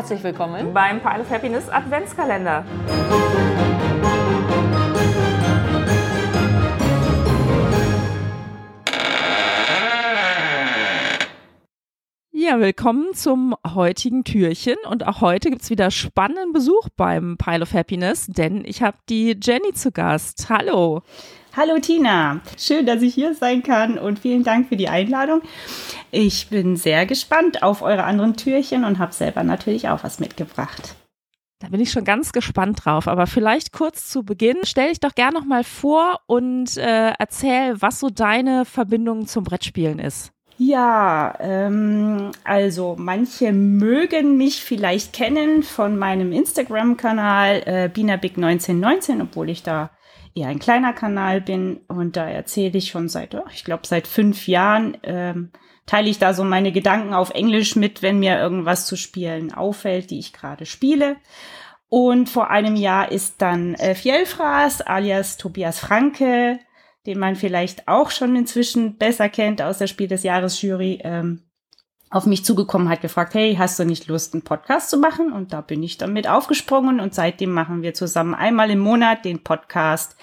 Herzlich willkommen beim Pile of Happiness Adventskalender. Ja, willkommen zum heutigen Türchen. Und auch heute gibt es wieder spannenden Besuch beim Pile of Happiness, denn ich habe die Jenny zu Gast. Hallo. Hallo Tina, schön, dass ich hier sein kann und vielen Dank für die Einladung. Ich bin sehr gespannt auf eure anderen Türchen und habe selber natürlich auch was mitgebracht. Da bin ich schon ganz gespannt drauf. Aber vielleicht kurz zu Beginn, stell dich doch gerne noch mal vor und äh, erzähl, was so deine Verbindung zum Brettspielen ist. Ja, ähm, also manche mögen mich vielleicht kennen von meinem Instagram-Kanal äh, BinaBig1919, obwohl ich da eher ein kleiner Kanal bin und da erzähle ich schon seit, oh, ich glaube, seit fünf Jahren ähm, teile ich da so meine Gedanken auf Englisch mit, wenn mir irgendwas zu spielen auffällt, die ich gerade spiele. Und vor einem Jahr ist dann äh, Fjellfraß alias Tobias Franke den man vielleicht auch schon inzwischen besser kennt aus der Spiel des Jahres Jury, ähm, auf mich zugekommen hat, gefragt, hey, hast du nicht Lust, einen Podcast zu machen? Und da bin ich damit aufgesprungen und seitdem machen wir zusammen einmal im Monat den Podcast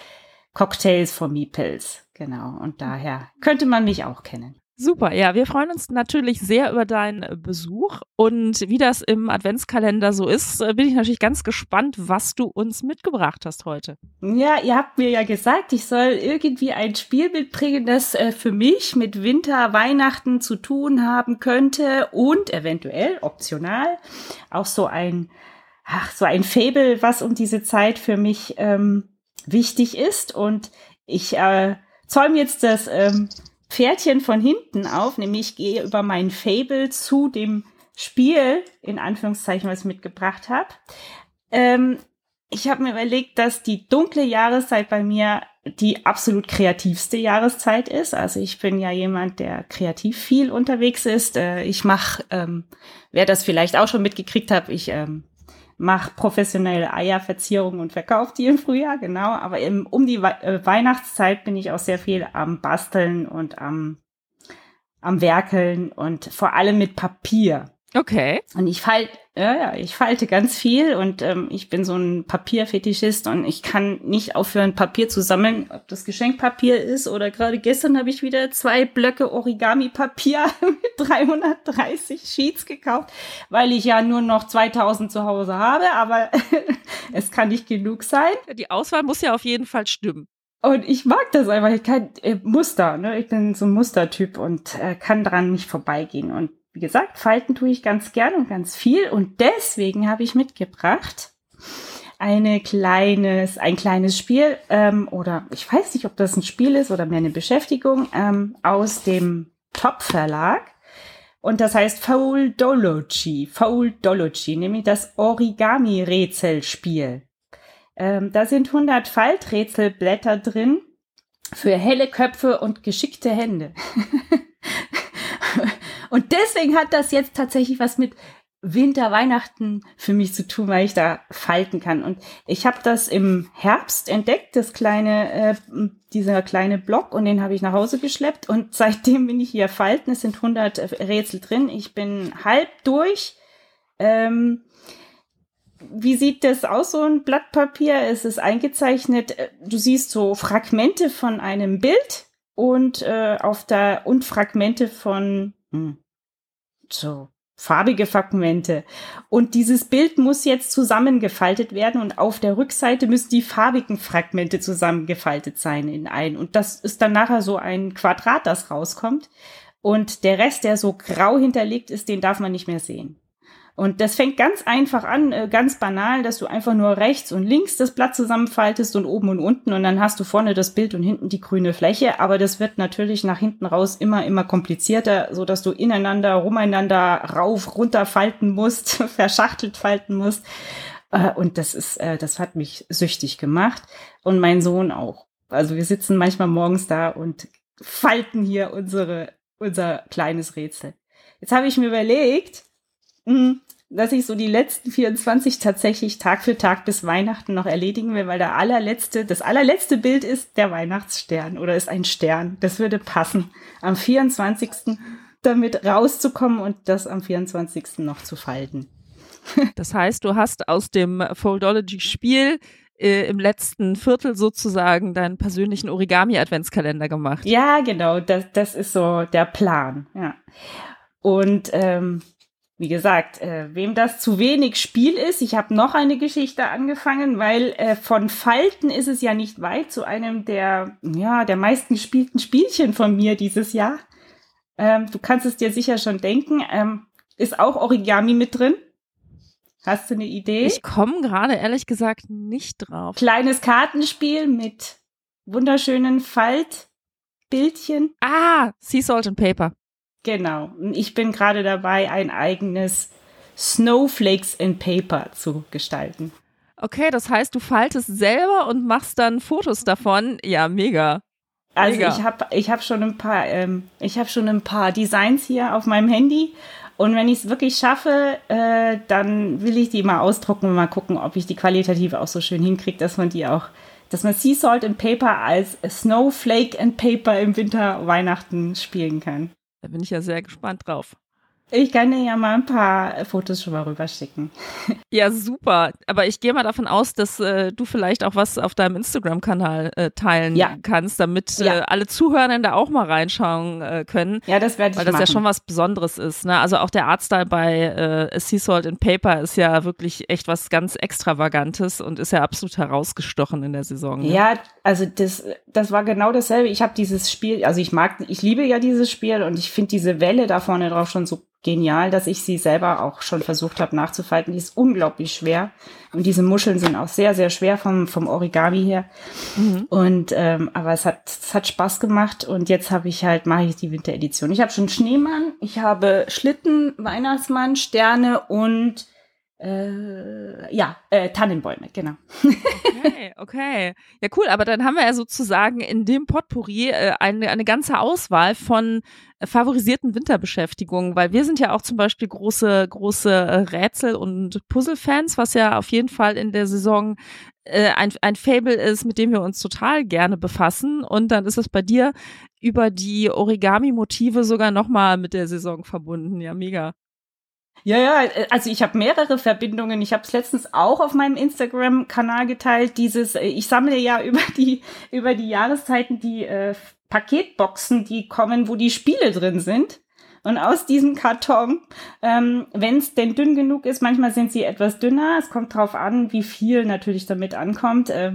Cocktails for Meeples. Genau. Und daher könnte man mich auch kennen. Super, ja, wir freuen uns natürlich sehr über deinen Besuch und wie das im Adventskalender so ist, äh, bin ich natürlich ganz gespannt, was du uns mitgebracht hast heute. Ja, ihr habt mir ja gesagt, ich soll irgendwie ein Spiel mitbringen, das äh, für mich mit Winter, Weihnachten zu tun haben könnte und eventuell optional auch so ein, ach, so ein Fable, was um diese Zeit für mich ähm, wichtig ist und ich äh, zäume jetzt das ähm, Pferdchen von hinten auf, nämlich ich gehe über mein Fable zu dem Spiel, in Anführungszeichen, was ich mitgebracht habe. Ähm, ich habe mir überlegt, dass die dunkle Jahreszeit bei mir die absolut kreativste Jahreszeit ist. Also ich bin ja jemand, der kreativ viel unterwegs ist. Äh, ich mache, ähm, wer das vielleicht auch schon mitgekriegt hat, ich ähm, mache professionelle Eierverzierungen und verkaufe die im Frühjahr, genau. Aber im, um die We äh, Weihnachtszeit bin ich auch sehr viel am Basteln und am, am Werkeln und vor allem mit Papier. Okay. Und ich falte, ja, ja, ich falte ganz viel und ähm, ich bin so ein Papierfetischist und ich kann nicht aufhören, Papier zu sammeln, ob das Geschenkpapier ist oder gerade gestern habe ich wieder zwei Blöcke Origami-Papier mit 330 Sheets gekauft, weil ich ja nur noch 2000 zu Hause habe, aber es kann nicht genug sein. Die Auswahl muss ja auf jeden Fall stimmen. Und ich mag das einfach. Ich kann äh, Muster, ne? Ich bin so ein Mustertyp und äh, kann dran nicht vorbeigehen. Und wie gesagt, Falten tue ich ganz gern und ganz viel und deswegen habe ich mitgebracht eine kleines, ein kleines Spiel ähm, oder ich weiß nicht, ob das ein Spiel ist oder mehr eine Beschäftigung ähm, aus dem Top Verlag. Und das heißt Fouldology, Fouldology, nämlich das Origami-Rätselspiel. Ähm, da sind 100 Falträtselblätter drin für helle Köpfe und geschickte Hände. Und deswegen hat das jetzt tatsächlich was mit Winter, Weihnachten für mich zu tun, weil ich da falten kann. Und ich habe das im Herbst entdeckt, das kleine, äh, dieser kleine Block, und den habe ich nach Hause geschleppt. Und seitdem bin ich hier falten. Es sind 100 Rätsel drin. Ich bin halb durch. Ähm, wie sieht das aus, so ein Blatt Papier? Es ist eingezeichnet. Du siehst so Fragmente von einem Bild und äh, auf der und Fragmente von hm. So, farbige Fragmente. Und dieses Bild muss jetzt zusammengefaltet werden und auf der Rückseite müssen die farbigen Fragmente zusammengefaltet sein in ein. Und das ist dann nachher so ein Quadrat, das rauskommt. Und der Rest, der so grau hinterlegt ist, den darf man nicht mehr sehen. Und das fängt ganz einfach an, äh, ganz banal, dass du einfach nur rechts und links das Blatt zusammenfaltest und oben und unten und dann hast du vorne das Bild und hinten die grüne Fläche. Aber das wird natürlich nach hinten raus immer, immer komplizierter, so dass du ineinander, rumeinander, rauf, runter falten musst, verschachtelt falten musst. Äh, und das ist, äh, das hat mich süchtig gemacht und mein Sohn auch. Also wir sitzen manchmal morgens da und falten hier unsere, unser kleines Rätsel. Jetzt habe ich mir überlegt, dass ich so die letzten 24 tatsächlich Tag für Tag bis Weihnachten noch erledigen will, weil der allerletzte, das allerletzte Bild ist der Weihnachtsstern oder ist ein Stern. Das würde passen. Am 24. damit rauszukommen und das am 24. noch zu falten. Das heißt, du hast aus dem Foldology-Spiel äh, im letzten Viertel sozusagen deinen persönlichen Origami-Adventskalender gemacht. Ja, genau, das, das ist so der Plan, ja. Und ähm, wie gesagt, äh, wem das zu wenig Spiel ist, ich habe noch eine Geschichte angefangen, weil äh, von Falten ist es ja nicht weit zu einem der, ja, der meisten gespielten Spielchen von mir dieses Jahr. Ähm, du kannst es dir sicher schon denken. Ähm, ist auch Origami mit drin? Hast du eine Idee? Ich komme gerade ehrlich gesagt nicht drauf. Kleines Kartenspiel mit wunderschönen Faltbildchen. Ah, Sea Salt and Paper. Genau. Ich bin gerade dabei, ein eigenes Snowflakes and Paper zu gestalten. Okay, das heißt, du faltest selber und machst dann Fotos davon. Ja, mega. Also mega. ich habe ich hab schon ein paar ähm, ich habe schon ein paar Designs hier auf meinem Handy und wenn ich es wirklich schaffe, äh, dann will ich die mal ausdrucken und mal gucken, ob ich die qualitativ auch so schön hinkriege, dass man die auch, dass man Sea Salt and Paper als Snowflake and Paper im Winter Weihnachten spielen kann. Da bin ich ja sehr gespannt drauf. Ich kann dir ja mal ein paar Fotos schon mal rüberschicken. Ja, super. Aber ich gehe mal davon aus, dass äh, du vielleicht auch was auf deinem Instagram-Kanal äh, teilen ja. kannst, damit ja. äh, alle Zuhörenden da auch mal reinschauen äh, können. Ja, das werde ich Weil das machen. ja schon was Besonderes ist. Ne? Also auch der Artstyle bei äh, Sea Salt and Paper ist ja wirklich echt was ganz Extravagantes und ist ja absolut herausgestochen in der Saison. Ne? Ja, also das, das war genau dasselbe. Ich habe dieses Spiel, also ich mag, ich liebe ja dieses Spiel und ich finde diese Welle da vorne drauf schon so genial, dass ich sie selber auch schon versucht habe nachzufalten. Die ist unglaublich schwer. Und diese Muscheln sind auch sehr, sehr schwer vom, vom Origami her. Mhm. Und ähm, aber es hat, es hat Spaß gemacht und jetzt habe ich halt, mache ich die Winteredition. Ich habe schon Schneemann, ich habe Schlitten, Weihnachtsmann, Sterne und äh, ja, äh, Tannenbäume, genau. Okay, okay. Ja, cool, aber dann haben wir ja sozusagen in dem Potpourri äh, eine, eine ganze Auswahl von äh, favorisierten Winterbeschäftigungen, weil wir sind ja auch zum Beispiel große, große äh, Rätsel- und Puzzle-Fans, was ja auf jeden Fall in der Saison äh, ein, ein Fable ist, mit dem wir uns total gerne befassen. Und dann ist es bei dir über die Origami-Motive sogar nochmal mit der Saison verbunden. Ja, mega. Ja, ja, also ich habe mehrere Verbindungen. Ich habe es letztens auch auf meinem Instagram-Kanal geteilt. Dieses, äh, ich sammle ja über die über die Jahreszeiten die äh, Paketboxen, die kommen, wo die Spiele drin sind. Und aus diesem Karton, ähm, wenn es denn dünn genug ist, manchmal sind sie etwas dünner. Es kommt drauf an, wie viel natürlich damit ankommt. Äh,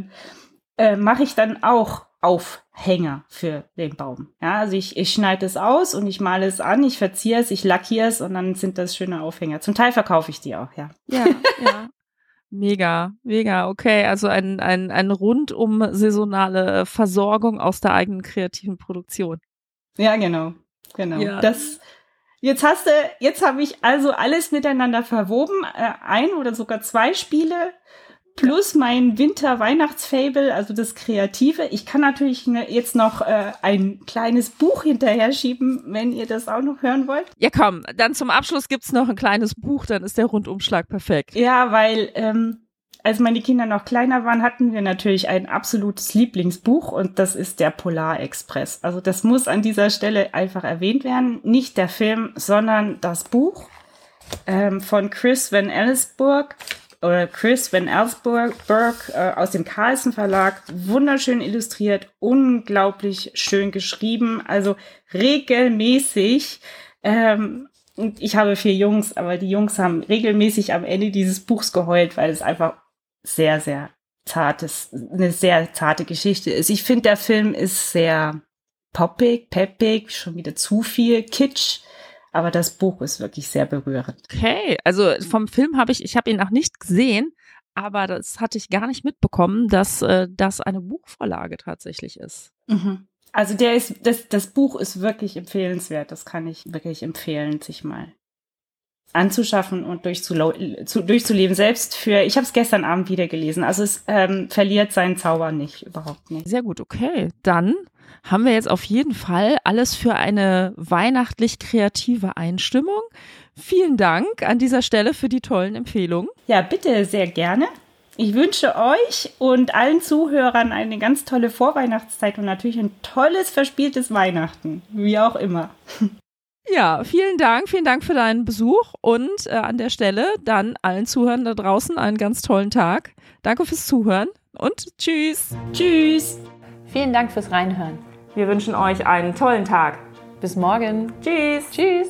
äh, Mache ich dann auch Aufhänger für den Baum. Ja, also ich, ich schneide es aus und ich male es an, ich verziehe es, ich lackiere es und dann sind das schöne Aufhänger. Zum Teil verkaufe ich die auch, ja. Ja, ja. Mega, mega, okay. Also ein, ein, ein rundum saisonale Versorgung aus der eigenen kreativen Produktion. Ja, genau. Genau. Ja. Das, jetzt hast du, jetzt habe ich also alles miteinander verwoben, äh, ein oder sogar zwei Spiele plus mein Winter-Weihnachtsfable, also das Kreative. Ich kann natürlich ne, jetzt noch äh, ein kleines Buch hinterher schieben, wenn ihr das auch noch hören wollt. Ja, komm, dann zum Abschluss gibt's noch ein kleines Buch, dann ist der Rundumschlag perfekt. Ja, weil ähm, als meine Kinder noch kleiner waren, hatten wir natürlich ein absolutes Lieblingsbuch und das ist der Polar Express. Also das muss an dieser Stelle einfach erwähnt werden. Nicht der Film, sondern das Buch ähm, von Chris Van Ellisburg oder Chris Van Elsburg äh, aus dem Carlsen Verlag. Wunderschön illustriert, unglaublich schön geschrieben, also regelmäßig. Ähm, ich habe vier Jungs, aber die Jungs haben regelmäßig am Ende dieses Buchs geheult, weil es einfach sehr, sehr zartes, eine sehr zarte Geschichte ist. Ich finde, der Film ist sehr poppig, peppig, schon wieder zu viel Kitsch. Aber das Buch ist wirklich sehr berührend. Okay, also vom Film habe ich, ich habe ihn noch nicht gesehen, aber das hatte ich gar nicht mitbekommen, dass äh, das eine Buchvorlage tatsächlich ist. Mhm. Also der ist, das, das Buch ist wirklich empfehlenswert. Das kann ich wirklich empfehlen, sich mal anzuschaffen und durchzuleben. Selbst für, ich habe es gestern Abend wieder gelesen. Also es ähm, verliert seinen Zauber nicht, überhaupt nicht. Sehr gut, okay. Dann haben wir jetzt auf jeden Fall alles für eine weihnachtlich kreative Einstimmung. Vielen Dank an dieser Stelle für die tollen Empfehlungen. Ja, bitte, sehr gerne. Ich wünsche euch und allen Zuhörern eine ganz tolle Vorweihnachtszeit und natürlich ein tolles, verspieltes Weihnachten. Wie auch immer. Ja, vielen Dank, vielen Dank für deinen Besuch und äh, an der Stelle dann allen Zuhörern da draußen einen ganz tollen Tag. Danke fürs Zuhören und tschüss. Tschüss. Vielen Dank fürs Reinhören. Wir wünschen euch einen tollen Tag. Bis morgen. Tschüss. Tschüss.